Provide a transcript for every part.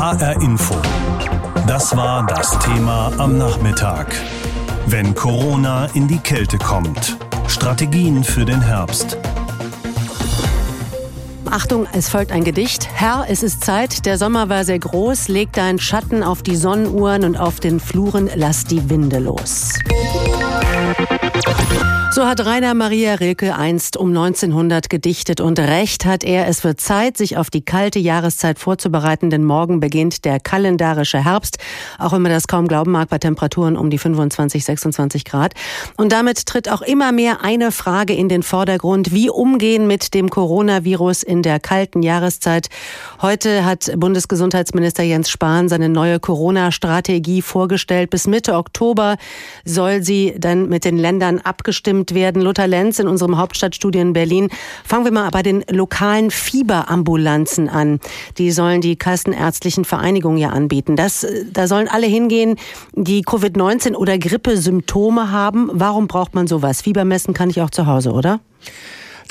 HR Info. Das war das Thema am Nachmittag. Wenn Corona in die Kälte kommt. Strategien für den Herbst. Achtung, es folgt ein Gedicht. Herr, es ist Zeit, der Sommer war sehr groß, leg deinen Schatten auf die Sonnenuhren und auf den Fluren lass die Winde los. So hat Rainer Maria Rilke einst um 1900 gedichtet und recht hat er, es wird Zeit, sich auf die kalte Jahreszeit vorzubereiten, denn morgen beginnt der kalendarische Herbst, auch wenn man das kaum glauben mag bei Temperaturen um die 25, 26 Grad. Und damit tritt auch immer mehr eine Frage in den Vordergrund, wie umgehen mit dem Coronavirus in der kalten Jahreszeit. Heute hat Bundesgesundheitsminister Jens Spahn seine neue Corona-Strategie vorgestellt. Bis Mitte Oktober soll sie dann mit den Ländern abgestimmt abgestimmt werden. Lothar Lenz in unserem Hauptstadtstudio in Berlin. Fangen wir mal bei den lokalen Fieberambulanzen an. Die sollen die Kassenärztlichen Vereinigungen ja anbieten. Das, da sollen alle hingehen, die Covid-19 oder Grippesymptome haben. Warum braucht man sowas? Fieber kann ich auch zu Hause, oder?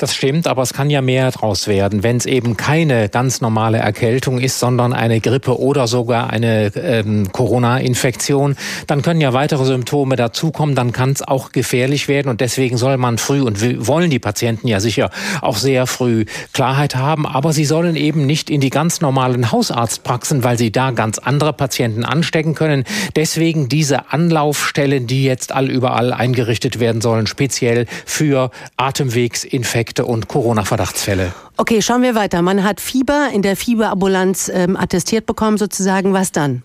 Das stimmt, aber es kann ja mehr draus werden, wenn es eben keine ganz normale Erkältung ist, sondern eine Grippe oder sogar eine ähm, Corona-Infektion. Dann können ja weitere Symptome dazukommen, dann kann es auch gefährlich werden und deswegen soll man früh und wollen die Patienten ja sicher auch sehr früh Klarheit haben, aber sie sollen eben nicht in die ganz normalen Hausarztpraxen, weil sie da ganz andere Patienten anstecken können. Deswegen diese Anlaufstellen, die jetzt all überall eingerichtet werden sollen, speziell für Atemwegsinfekte Infekte und Corona-Verdachtsfälle. Okay, schauen wir weiter. Man hat Fieber in der Fieberambulanz ähm, attestiert bekommen, sozusagen. Was dann?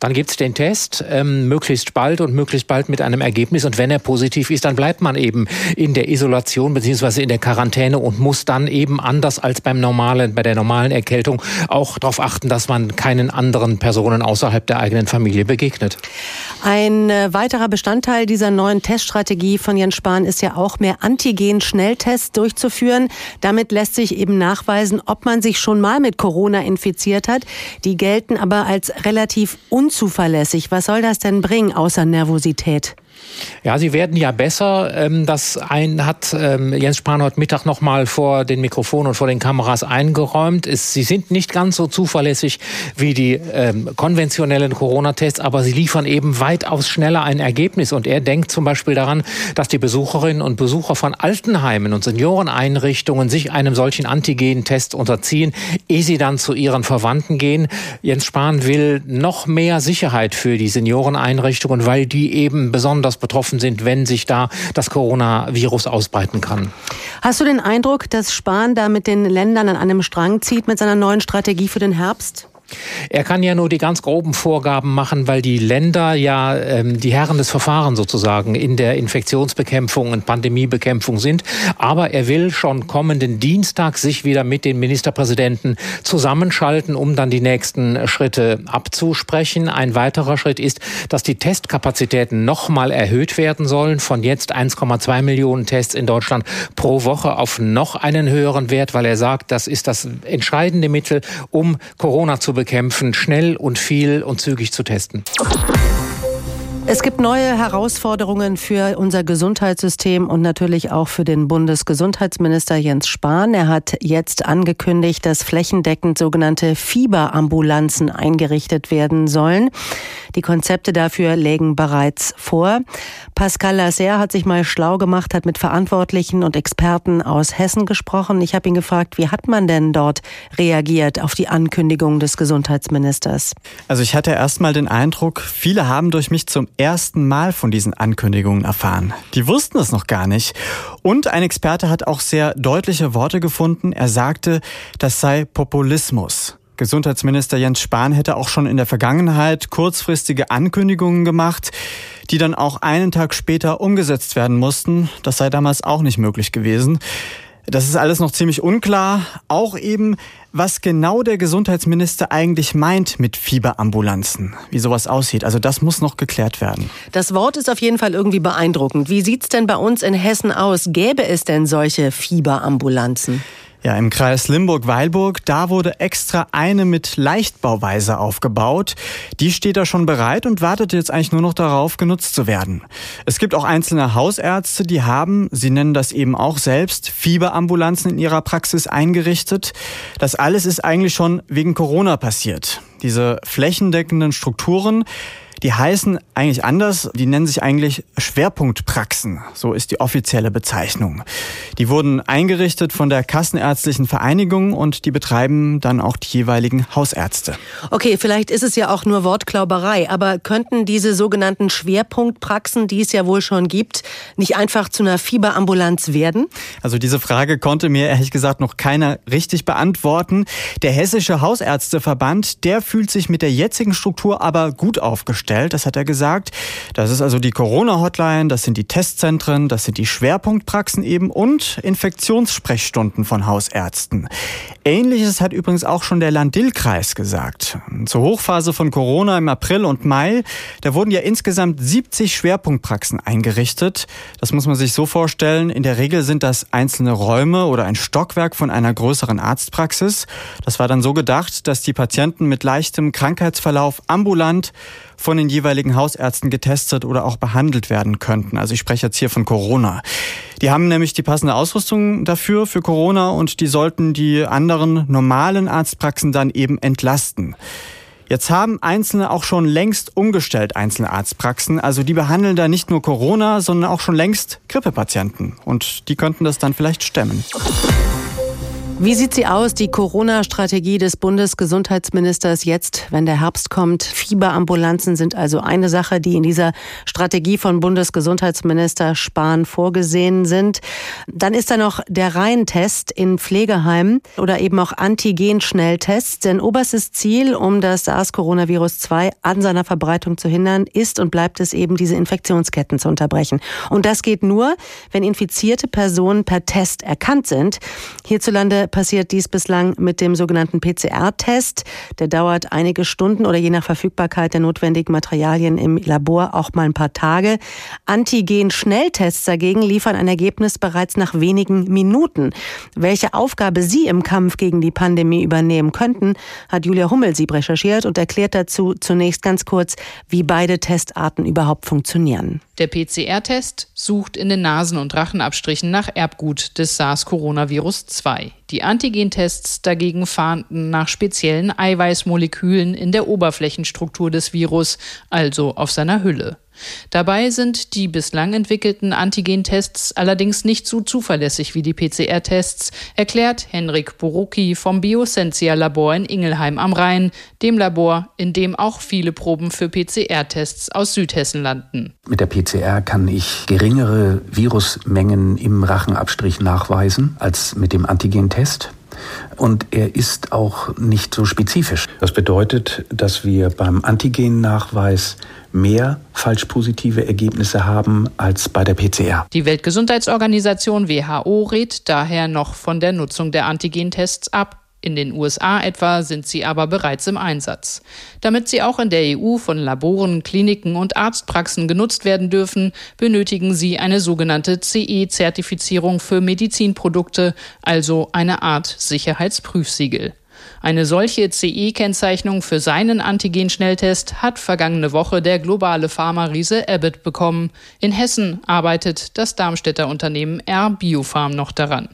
Dann gibt's den Test, ähm, möglichst bald und möglichst bald mit einem Ergebnis. Und wenn er positiv ist, dann bleibt man eben in der Isolation beziehungsweise in der Quarantäne und muss dann eben anders als beim normalen, bei der normalen Erkältung auch darauf achten, dass man keinen anderen Personen außerhalb der eigenen Familie begegnet. Ein äh, weiterer Bestandteil dieser neuen Teststrategie von Jens Spahn ist ja auch mehr Antigen-Schnelltests durchzuführen. Damit lässt sich eben nachweisen, ob man sich schon mal mit Corona infiziert hat. Die gelten aber als relativ unzuverlässig. Was soll das denn bringen, außer Nervosität? Ja, sie werden ja besser. Ähm, das ein, hat ähm, Jens Spahn heute Mittag noch mal vor den Mikrofonen und vor den Kameras eingeräumt. Sie sind nicht ganz so zuverlässig wie die ähm, konventionellen Corona-Tests, aber sie liefern eben weitaus schneller ein Ergebnis. Und er denkt zum Beispiel daran, dass die Besucherinnen und Besucher von Altenheimen und Senioreneinrichtungen sich einem solchen Antigen-Test unterziehen, ehe sie dann zu ihren Verwandten gehen. Jens Spahn will noch mehr Sicherheit für die Senioreneinrichtungen, weil die eben besonders betroffen sind, wenn sich da das Coronavirus ausbreiten kann. Hast du den Eindruck, dass Spahn da mit den Ländern an einem Strang zieht mit seiner neuen Strategie für den Herbst? Er kann ja nur die ganz groben Vorgaben machen, weil die Länder ja ähm, die Herren des Verfahrens sozusagen in der Infektionsbekämpfung und Pandemiebekämpfung sind. Aber er will schon kommenden Dienstag sich wieder mit den Ministerpräsidenten zusammenschalten, um dann die nächsten Schritte abzusprechen. Ein weiterer Schritt ist, dass die Testkapazitäten nochmal erhöht werden sollen. Von jetzt 1,2 Millionen Tests in Deutschland pro Woche auf noch einen höheren Wert, weil er sagt, das ist das entscheidende Mittel, um Corona zu bekämpfen bekämpfen, schnell und viel und zügig zu testen. Es gibt neue Herausforderungen für unser Gesundheitssystem und natürlich auch für den Bundesgesundheitsminister Jens Spahn. Er hat jetzt angekündigt, dass flächendeckend sogenannte Fieberambulanzen eingerichtet werden sollen. Die Konzepte dafür legen bereits vor. Pascal Lasser hat sich mal schlau gemacht, hat mit Verantwortlichen und Experten aus Hessen gesprochen. Ich habe ihn gefragt, wie hat man denn dort reagiert auf die Ankündigung des Gesundheitsministers? Also ich hatte erst mal den Eindruck, viele haben durch mich zum ersten Mal von diesen Ankündigungen erfahren. Die wussten es noch gar nicht. Und ein Experte hat auch sehr deutliche Worte gefunden. Er sagte, das sei Populismus. Gesundheitsminister Jens Spahn hätte auch schon in der Vergangenheit kurzfristige Ankündigungen gemacht, die dann auch einen Tag später umgesetzt werden mussten. Das sei damals auch nicht möglich gewesen. Das ist alles noch ziemlich unklar. Auch eben, was genau der Gesundheitsminister eigentlich meint mit Fieberambulanzen, wie sowas aussieht. Also das muss noch geklärt werden. Das Wort ist auf jeden Fall irgendwie beeindruckend. Wie sieht's denn bei uns in Hessen aus? Gäbe es denn solche Fieberambulanzen? Ja, im Kreis Limburg-Weilburg, da wurde extra eine mit Leichtbauweise aufgebaut. Die steht da schon bereit und wartet jetzt eigentlich nur noch darauf, genutzt zu werden. Es gibt auch einzelne Hausärzte, die haben, sie nennen das eben auch selbst, Fieberambulanzen in ihrer Praxis eingerichtet. Das alles ist eigentlich schon wegen Corona passiert. Diese flächendeckenden Strukturen, die heißen eigentlich anders, die nennen sich eigentlich Schwerpunktpraxen, so ist die offizielle Bezeichnung. Die wurden eingerichtet von der Kassenärztlichen Vereinigung und die betreiben dann auch die jeweiligen Hausärzte. Okay, vielleicht ist es ja auch nur Wortklauberei, aber könnten diese sogenannten Schwerpunktpraxen, die es ja wohl schon gibt, nicht einfach zu einer Fieberambulanz werden? Also diese Frage konnte mir ehrlich gesagt noch keiner richtig beantworten. Der Hessische Hausärzteverband, der fühlt sich mit der jetzigen Struktur aber gut aufgestellt gestellt, das hat er gesagt. Das ist also die Corona-Hotline, das sind die Testzentren, das sind die Schwerpunktpraxen eben und Infektionssprechstunden von Hausärzten. Ähnliches hat übrigens auch schon der Landil-Kreis gesagt. Zur Hochphase von Corona im April und Mai, da wurden ja insgesamt 70 Schwerpunktpraxen eingerichtet. Das muss man sich so vorstellen. In der Regel sind das einzelne Räume oder ein Stockwerk von einer größeren Arztpraxis. Das war dann so gedacht, dass die Patienten mit leichtem Krankheitsverlauf ambulant von den jeweiligen Hausärzten getestet oder auch behandelt werden könnten. Also ich spreche jetzt hier von Corona. Die haben nämlich die passende Ausrüstung dafür, für Corona, und die sollten die anderen normalen Arztpraxen dann eben entlasten. Jetzt haben Einzelne auch schon längst umgestellt, einzelne Arztpraxen. Also die behandeln da nicht nur Corona, sondern auch schon längst Grippepatienten. Und die könnten das dann vielleicht stemmen. Wie sieht sie aus, die Corona-Strategie des Bundesgesundheitsministers jetzt, wenn der Herbst kommt? Fieberambulanzen sind also eine Sache, die in dieser Strategie von Bundesgesundheitsminister Spahn vorgesehen sind. Dann ist da noch der Reihentest in Pflegeheimen oder eben auch Antigen-Schnelltests. Denn oberstes Ziel, um das SARS-Coronavirus-2 an seiner Verbreitung zu hindern, ist und bleibt es eben, diese Infektionsketten zu unterbrechen. Und das geht nur, wenn infizierte Personen per Test erkannt sind. Hierzulande passiert dies bislang mit dem sogenannten PCR-Test. Der dauert einige Stunden oder je nach Verfügbarkeit der notwendigen Materialien im Labor auch mal ein paar Tage. Antigen-Schnelltests dagegen liefern ein Ergebnis bereits nach wenigen Minuten. Welche Aufgabe Sie im Kampf gegen die Pandemie übernehmen könnten, hat Julia Hummelsieb recherchiert und erklärt dazu zunächst ganz kurz, wie beide Testarten überhaupt funktionieren. Der PCR-Test sucht in den Nasen- und Rachenabstrichen nach Erbgut des SARS-Coronavirus 2. Die Antigentests dagegen fahnden nach speziellen Eiweißmolekülen in der Oberflächenstruktur des Virus, also auf seiner Hülle. Dabei sind die bislang entwickelten Antigentests allerdings nicht so zuverlässig wie die PCR-Tests, erklärt Henrik Borucki vom Biosensia-Labor in Ingelheim am Rhein, dem Labor, in dem auch viele Proben für PCR-Tests aus Südhessen landen. Mit der PCR kann ich geringere Virusmengen im Rachenabstrich nachweisen als mit dem Antigentest und er ist auch nicht so spezifisch. Das bedeutet, dass wir beim Antigennachweis mehr falsch positive Ergebnisse haben als bei der PCR. Die Weltgesundheitsorganisation WHO rät daher noch von der Nutzung der Antigentests ab. In den USA etwa sind sie aber bereits im Einsatz. Damit sie auch in der EU von Laboren, Kliniken und Arztpraxen genutzt werden dürfen, benötigen sie eine sogenannte CE-Zertifizierung für Medizinprodukte, also eine Art Sicherheitsprüfsiegel. Eine solche CE-Kennzeichnung für seinen Antigen-Schnelltest hat vergangene Woche der globale Pharma-Riese Abbott bekommen. In Hessen arbeitet das Darmstädter Unternehmen R Biopharm noch daran.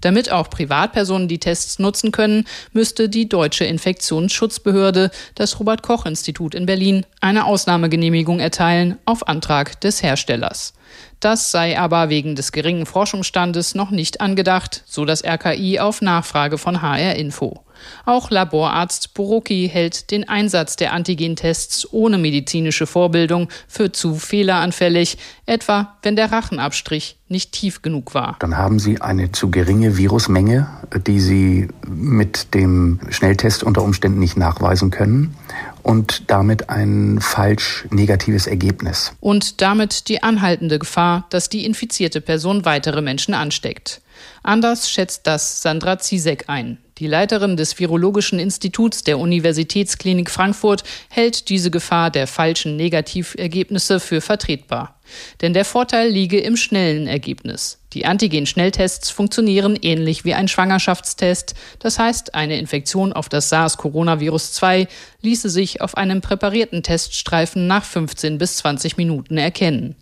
Damit auch Privatpersonen die Tests nutzen können, müsste die deutsche Infektionsschutzbehörde, das Robert Koch Institut in Berlin, eine Ausnahmegenehmigung erteilen auf Antrag des Herstellers. Das sei aber wegen des geringen Forschungsstandes noch nicht angedacht, so das RKI auf Nachfrage von HR Info. Auch Laborarzt Borucki hält den Einsatz der Antigentests ohne medizinische Vorbildung für zu fehleranfällig, etwa wenn der Rachenabstrich nicht tief genug war. Dann haben Sie eine zu geringe Virusmenge, die Sie mit dem Schnelltest unter Umständen nicht nachweisen können und damit ein falsch negatives Ergebnis. Und damit die anhaltende Gefahr, dass die infizierte Person weitere Menschen ansteckt. Anders schätzt das Sandra Zizek ein. Die Leiterin des Virologischen Instituts der Universitätsklinik Frankfurt hält diese Gefahr der falschen Negativergebnisse für vertretbar. Denn der Vorteil liege im schnellen Ergebnis. Die Antigen-Schnelltests funktionieren ähnlich wie ein Schwangerschaftstest. Das heißt, eine Infektion auf das SARS-Coronavirus 2 ließe sich auf einem präparierten Teststreifen nach 15 bis 20 Minuten erkennen.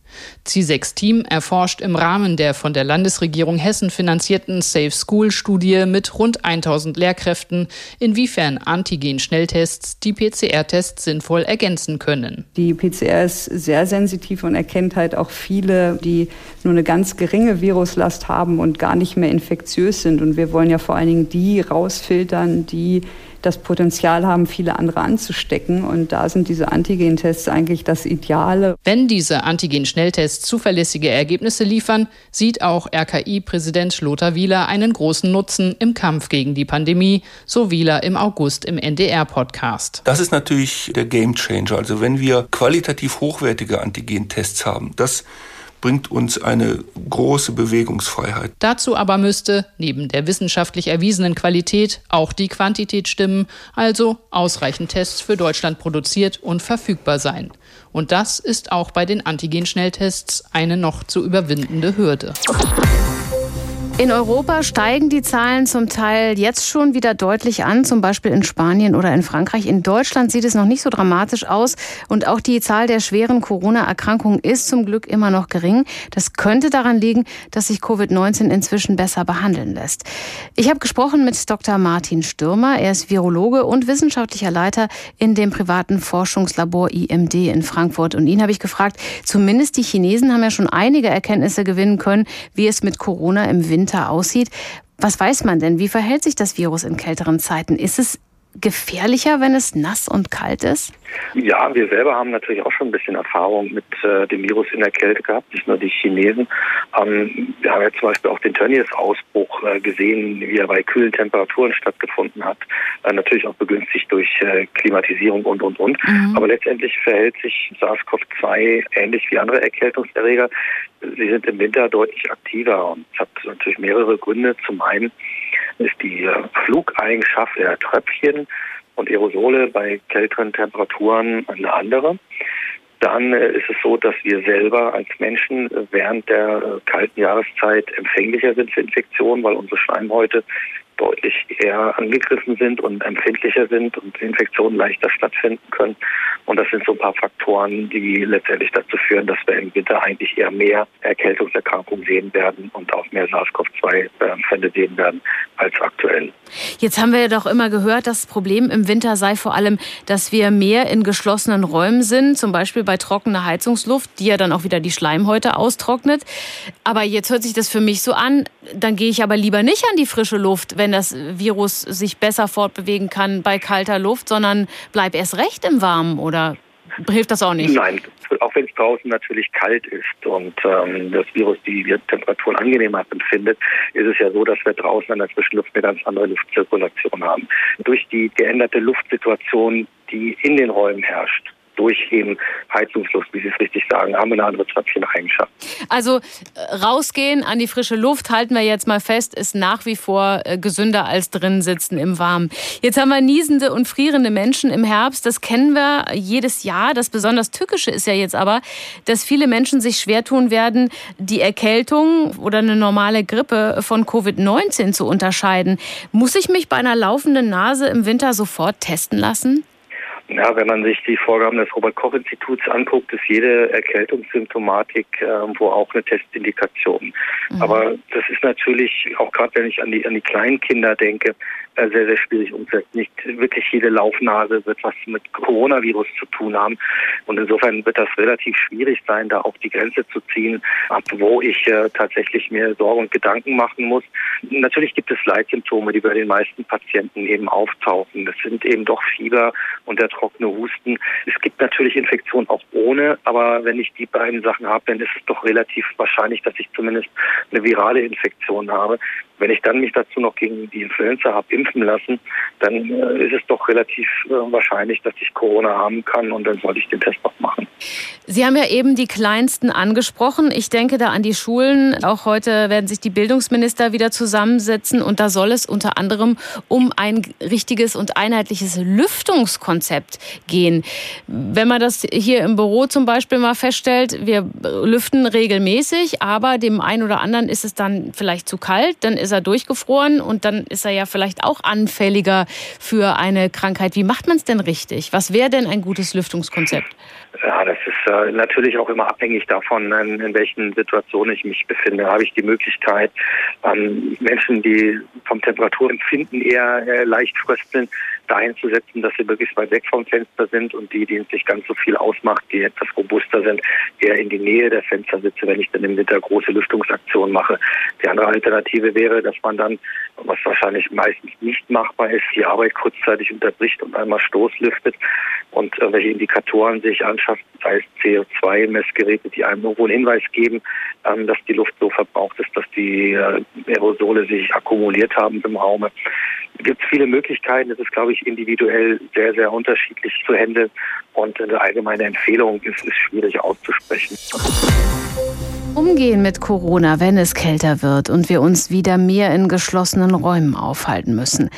C6-Team erforscht im Rahmen der von der Landesregierung Hessen finanzierten Safe School Studie mit rund 1000 Lehrkräften, inwiefern Antigen-Schnelltests die PCR-Tests sinnvoll ergänzen können. Die PCR ist sehr sensitiv und erkennt halt auch viele, die nur eine ganz geringe Viruslast haben und gar nicht mehr infektiös sind. Und wir wollen ja vor allen Dingen die rausfiltern, die das Potenzial haben, viele andere anzustecken. Und da sind diese Antigen-Tests eigentlich das Ideale. Wenn diese Antigen-Schnelltests zuverlässige Ergebnisse liefern, sieht auch RKI-Präsident Lothar Wieler einen großen Nutzen im Kampf gegen die Pandemie, so Wieler im August im NDR-Podcast. Das ist natürlich der Gamechanger. Also wenn wir qualitativ hochwertige Antigen-Tests haben, das bringt uns eine große Bewegungsfreiheit. Dazu aber müsste neben der wissenschaftlich erwiesenen Qualität auch die Quantität stimmen, also ausreichend Tests für Deutschland produziert und verfügbar sein. Und das ist auch bei den Antigen-Schnelltests eine noch zu überwindende Hürde. In Europa steigen die Zahlen zum Teil jetzt schon wieder deutlich an, zum Beispiel in Spanien oder in Frankreich. In Deutschland sieht es noch nicht so dramatisch aus und auch die Zahl der schweren Corona-Erkrankungen ist zum Glück immer noch gering. Das könnte daran liegen, dass sich Covid-19 inzwischen besser behandeln lässt. Ich habe gesprochen mit Dr. Martin Stürmer. Er ist Virologe und wissenschaftlicher Leiter in dem privaten Forschungslabor IMD in Frankfurt. Und ihn habe ich gefragt, zumindest die Chinesen haben ja schon einige Erkenntnisse gewinnen können, wie es mit Corona im Winter Winter aussieht. Was weiß man denn? Wie verhält sich das Virus in kälteren Zeiten? Ist es gefährlicher, wenn es nass und kalt ist? Ja, wir selber haben natürlich auch schon ein bisschen Erfahrung mit äh, dem Virus in der Kälte gehabt, nicht nur die Chinesen. Ähm, wir haben ja zum Beispiel auch den Tönnies-Ausbruch äh, gesehen, wie er bei kühlen Temperaturen stattgefunden hat. Äh, natürlich auch begünstigt durch äh, Klimatisierung und, und, und. Mhm. Aber letztendlich verhält sich SARS-CoV-2 ähnlich wie andere Erkältungserreger. Sie sind im Winter deutlich aktiver und es hat natürlich mehrere Gründe. Zum einen ist die äh, Flugeigenschaft der Tröpfchen und Aerosole bei kälteren Temperaturen eine andere. Dann äh, ist es so, dass wir selber als Menschen äh, während der kalten Jahreszeit empfänglicher sind für Infektionen, weil unsere Schleimhäute deutlich eher angegriffen sind und empfindlicher sind und Infektionen leichter stattfinden können. Und das sind so ein paar Faktoren, die letztendlich dazu führen, dass wir im Winter eigentlich eher mehr Erkältungserkrankungen sehen werden und auch mehr SARS-CoV-2-Fälle sehen werden als aktuell. Jetzt haben wir ja doch immer gehört, das Problem im Winter sei vor allem, dass wir mehr in geschlossenen Räumen sind, zum Beispiel bei trockener Heizungsluft, die ja dann auch wieder die Schleimhäute austrocknet. Aber jetzt hört sich das für mich so an, dann gehe ich aber lieber nicht an die frische Luft, wenn das Virus sich besser fortbewegen kann bei kalter Luft, sondern bleib erst recht im Warmen oder hilft das auch nicht? Nein, auch wenn es draußen natürlich kalt ist und ähm, das Virus die Temperaturen angenehmer empfindet, ist es ja so, dass wir draußen an der Zwischenluft eine ganz andere Luftzirkulation haben. Durch die geänderte Luftsituation, die in den Räumen herrscht, durch eben Heizungsluft, wie Sie es richtig sagen, haben wir eine andere Tröpfcheneigenschaft. Also äh, rausgehen an die frische Luft, halten wir jetzt mal fest, ist nach wie vor äh, gesünder als drin sitzen im Warmen. Jetzt haben wir niesende und frierende Menschen im Herbst. Das kennen wir jedes Jahr. Das besonders Tückische ist ja jetzt aber, dass viele Menschen sich schwer tun werden, die Erkältung oder eine normale Grippe von Covid-19 zu unterscheiden. Muss ich mich bei einer laufenden Nase im Winter sofort testen lassen? Ja, wenn man sich die Vorgaben des Robert-Koch-Instituts anguckt, ist jede Erkältungssymptomatik äh, wo auch eine Testindikation. Mhm. Aber das ist natürlich, auch gerade wenn ich an die, an die kleinen Kinder denke, sehr, sehr schwierig umzusetzen. Nicht wirklich jede Laufnase wird was mit Coronavirus zu tun haben. Und insofern wird das relativ schwierig sein, da auch die Grenze zu ziehen, ab wo ich äh, tatsächlich mir Sorgen und Gedanken machen muss. Natürlich gibt es Leitsymptome, die bei den meisten Patienten eben auftauchen. Das sind eben doch Fieber und der trockene Husten. Es gibt natürlich Infektionen auch ohne, aber wenn ich die beiden Sachen habe, dann ist es doch relativ wahrscheinlich, dass ich zumindest eine virale Infektion habe. Wenn ich dann mich dazu noch gegen die Influenza habe impfen lassen, dann äh, ist es doch relativ äh, wahrscheinlich, dass ich Corona haben kann und dann sollte ich den Test noch machen. Sie haben ja eben die Kleinsten angesprochen. Ich denke da an die Schulen. Auch heute werden sich die Bildungsminister wieder zusammensetzen und da soll es unter anderem um ein richtiges und einheitliches Lüftungskonzept gehen. Wenn man das hier im Büro zum Beispiel mal feststellt, wir lüften regelmäßig, aber dem einen oder anderen ist es dann vielleicht zu kalt, dann ist er durchgefroren und dann ist er ja vielleicht auch anfälliger für eine Krankheit. Wie macht man es denn richtig? Was wäre denn ein gutes Lüftungskonzept? Ja, das ist äh, natürlich auch immer abhängig davon, in, in welchen Situationen ich mich befinde. Habe ich die Möglichkeit, ähm, Menschen, die vom Temperaturempfinden eher äh, leicht frösteln, dahin zu setzen, dass sie möglichst weit weg vom Fenster sind und die, die es nicht ganz so viel ausmacht, die etwas robuster sind, eher in die Nähe der Fenster sitze, wenn ich dann im Winter große Lüftungsaktionen mache. Die andere Alternative wäre, dass man dann, was wahrscheinlich meistens nicht machbar ist, die Arbeit kurzzeitig unterbricht und einmal Stoßlüftet und irgendwelche Indikatoren sich anschafft, sei es CO2-Messgeräte, die einem irgendwo einen Hinweis geben, ähm, dass die Luft so verbraucht ist, dass die äh, Aerosole sich akkumuliert haben im Raume. Es gibt viele Möglichkeiten. Es ist, glaube ich, individuell sehr, sehr unterschiedlich zu handeln. Und eine allgemeine Empfehlung ist, ist schwierig auszusprechen. Umgehen mit Corona, wenn es kälter wird und wir uns wieder mehr in geschlossenen Räumen aufhalten müssen.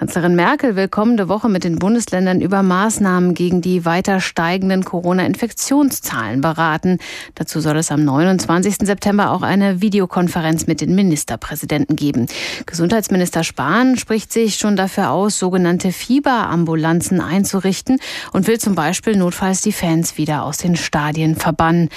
Kanzlerin Merkel will kommende Woche mit den Bundesländern über Maßnahmen gegen die weiter steigenden Corona-Infektionszahlen beraten. Dazu soll es am 29. September auch eine Videokonferenz mit den Ministerpräsidenten geben. Gesundheitsminister Spahn spricht sich schon dafür aus, sogenannte Fieberambulanzen einzurichten und will zum Beispiel notfalls die Fans wieder aus den Stadien verbannen.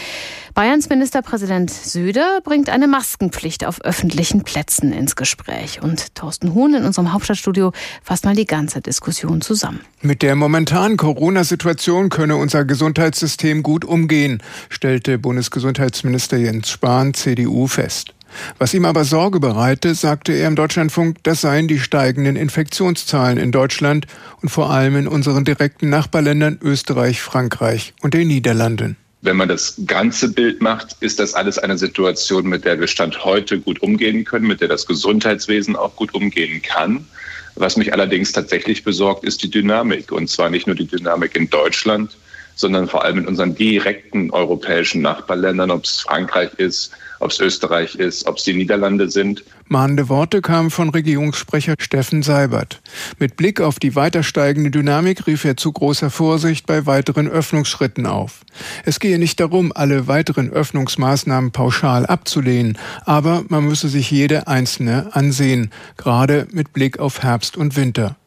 Bayerns Ministerpräsident Söder bringt eine Maskenpflicht auf öffentlichen Plätzen ins Gespräch. Und Thorsten Huhn in unserem Hauptstadtstudio fasst mal die ganze Diskussion zusammen. Mit der momentanen Corona-Situation könne unser Gesundheitssystem gut umgehen, stellte Bundesgesundheitsminister Jens Spahn, CDU, fest. Was ihm aber Sorge bereite, sagte er im Deutschlandfunk, das seien die steigenden Infektionszahlen in Deutschland und vor allem in unseren direkten Nachbarländern Österreich, Frankreich und den Niederlanden. Wenn man das ganze Bild macht, ist das alles eine Situation, mit der wir Stand heute gut umgehen können, mit der das Gesundheitswesen auch gut umgehen kann. Was mich allerdings tatsächlich besorgt, ist die Dynamik. Und zwar nicht nur die Dynamik in Deutschland, sondern vor allem in unseren direkten europäischen Nachbarländern, ob es Frankreich ist, ob es Österreich ist, ob es die Niederlande sind. Mahnende Worte kamen von Regierungssprecher Steffen Seibert. Mit Blick auf die weiter steigende Dynamik rief er zu großer Vorsicht bei weiteren Öffnungsschritten auf. Es gehe nicht darum, alle weiteren Öffnungsmaßnahmen pauschal abzulehnen, aber man müsse sich jede einzelne ansehen, gerade mit Blick auf Herbst und Winter.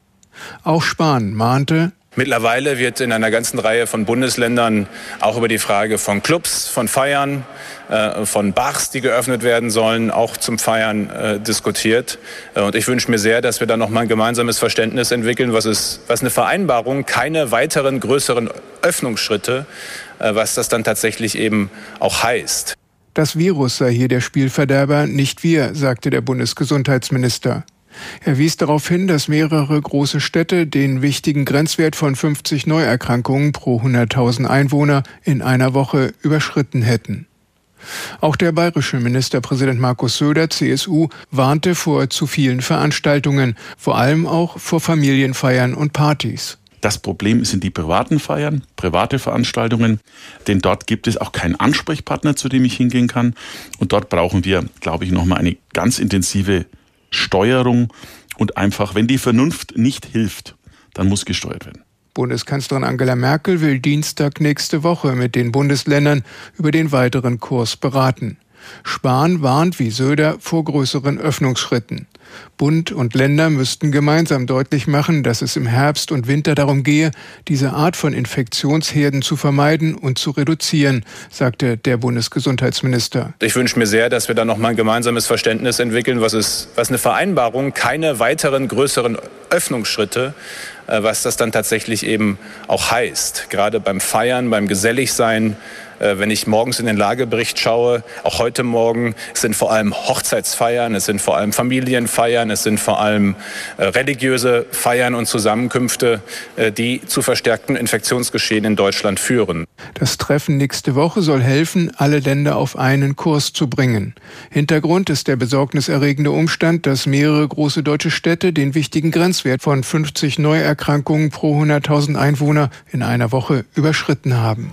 Auch Spahn mahnte, Mittlerweile wird in einer ganzen Reihe von Bundesländern auch über die Frage von Clubs, von Feiern, äh, von Bars, die geöffnet werden sollen, auch zum Feiern äh, diskutiert. Äh, und ich wünsche mir sehr, dass wir da noch mal ein gemeinsames Verständnis entwickeln, was, ist, was eine Vereinbarung, keine weiteren größeren Öffnungsschritte, was das dann tatsächlich eben auch heißt. Das Virus sei hier der Spielverderber, nicht wir, sagte der Bundesgesundheitsminister. Er wies darauf hin, dass mehrere große Städte den wichtigen Grenzwert von 50 Neuerkrankungen pro 100.000 Einwohner in einer Woche überschritten hätten. Auch der bayerische Ministerpräsident Markus Söder, CSU, warnte vor zu vielen Veranstaltungen, vor allem auch vor Familienfeiern und Partys. Das Problem sind die privaten Feiern, private Veranstaltungen, denn dort gibt es auch keinen Ansprechpartner, zu dem ich hingehen kann. Und dort brauchen wir, glaube ich, nochmal eine ganz intensive Steuerung und einfach, wenn die Vernunft nicht hilft, dann muss gesteuert werden. Bundeskanzlerin Angela Merkel will Dienstag nächste Woche mit den Bundesländern über den weiteren Kurs beraten. Spahn warnt wie Söder vor größeren Öffnungsschritten. Bund und Länder müssten gemeinsam deutlich machen, dass es im Herbst und Winter darum gehe, diese Art von Infektionsherden zu vermeiden und zu reduzieren, sagte der Bundesgesundheitsminister. Ich wünsche mir sehr, dass wir da noch mal ein gemeinsames Verständnis entwickeln, was ist, was eine Vereinbarung, keine weiteren größeren Öffnungsschritte, äh, was das dann tatsächlich eben auch heißt. Gerade beim Feiern, beim Geselligsein wenn ich morgens in den Lagebericht schaue, auch heute Morgen, es sind vor allem Hochzeitsfeiern, es sind vor allem Familienfeiern, es sind vor allem äh, religiöse Feiern und Zusammenkünfte, äh, die zu verstärkten Infektionsgeschehen in Deutschland führen. Das Treffen nächste Woche soll helfen, alle Länder auf einen Kurs zu bringen. Hintergrund ist der besorgniserregende Umstand, dass mehrere große deutsche Städte den wichtigen Grenzwert von 50 Neuerkrankungen pro 100.000 Einwohner in einer Woche überschritten haben.